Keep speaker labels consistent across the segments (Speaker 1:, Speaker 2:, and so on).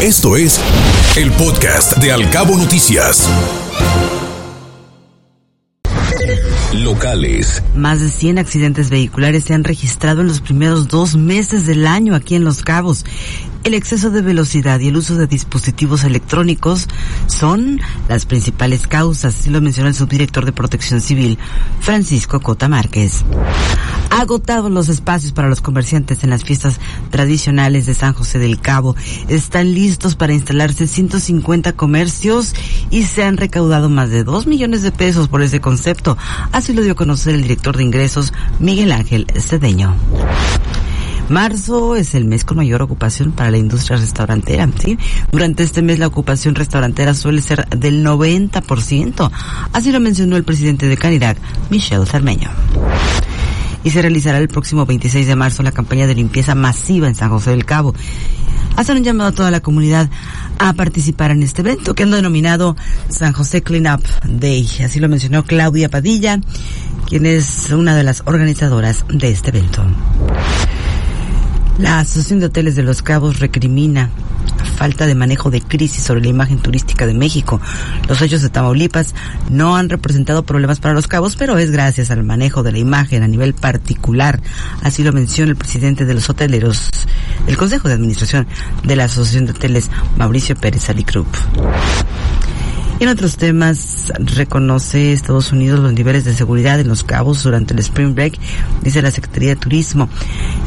Speaker 1: Esto es el podcast de Alcabo Noticias. Locales.
Speaker 2: Más de 100 accidentes vehiculares se han registrado en los primeros dos meses del año aquí en Los Cabos. El exceso de velocidad y el uso de dispositivos electrónicos son las principales causas, así lo mencionó el subdirector de Protección Civil, Francisco Cota Márquez. Agotados los espacios para los comerciantes en las fiestas tradicionales de San José del Cabo. Están listos para instalarse 150 comercios y se han recaudado más de 2 millones de pesos por ese concepto. Así lo dio a conocer el director de ingresos, Miguel Ángel Cedeño. Marzo es el mes con mayor ocupación para la industria restaurantera. Durante este mes la ocupación restaurantera suele ser del 90%. Así lo mencionó el presidente de Canirac, Michelle Cermeño y se realizará el próximo 26 de marzo la campaña de limpieza masiva en San José del Cabo. Hacen un llamado a toda la comunidad a participar en este evento que han denominado San José Clean Up Day. Así lo mencionó Claudia Padilla, quien es una de las organizadoras de este evento. La Asociación de Hoteles de Los Cabos recrimina falta de manejo de crisis sobre la imagen turística de México. Los hechos de Tamaulipas no han representado problemas para los cabos, pero es gracias al manejo de la imagen a nivel particular. Así lo menciona el presidente de los hoteleros, el Consejo de Administración de la Asociación de Hoteles, Mauricio Pérez Alicrup. Y en otros temas, reconoce Estados Unidos los niveles de seguridad en los cabos durante el Spring Break, dice la Secretaría de Turismo.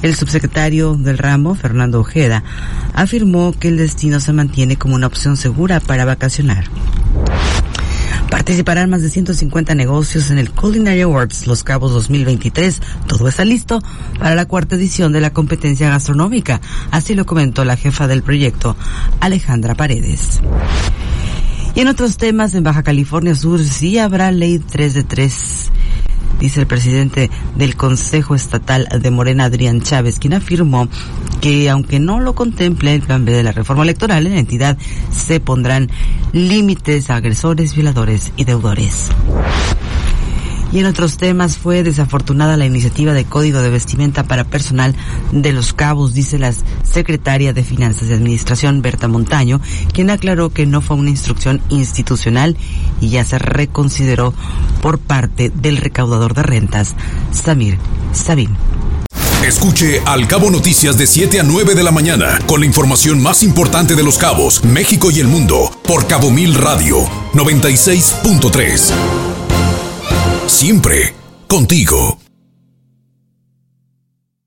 Speaker 2: El subsecretario del ramo, Fernando Ojeda, afirmó que el destino se mantiene como una opción segura para vacacionar. Participarán más de 150 negocios en el Culinary Awards Los Cabos 2023. Todo está listo para la cuarta edición de la competencia gastronómica. Así lo comentó la jefa del proyecto, Alejandra Paredes. Y en otros temas, en Baja California Sur sí habrá ley 3 de 3 dice el presidente del Consejo Estatal de Morena, Adrián Chávez, quien afirmó que aunque no lo contemple el plan B de la reforma electoral, en la entidad se pondrán límites a agresores, violadores y deudores. Y en otros temas fue desafortunada la iniciativa de código de vestimenta para personal de los cabos, dice la secretaria de Finanzas y Administración, Berta Montaño, quien aclaró que no fue una instrucción institucional y ya se reconsideró por parte del recaudador de rentas, Samir Sabin.
Speaker 1: Escuche Al Cabo Noticias de 7 a 9 de la mañana con la información más importante de los cabos, México y el mundo por Cabo Mil Radio 96.3 siempre contigo.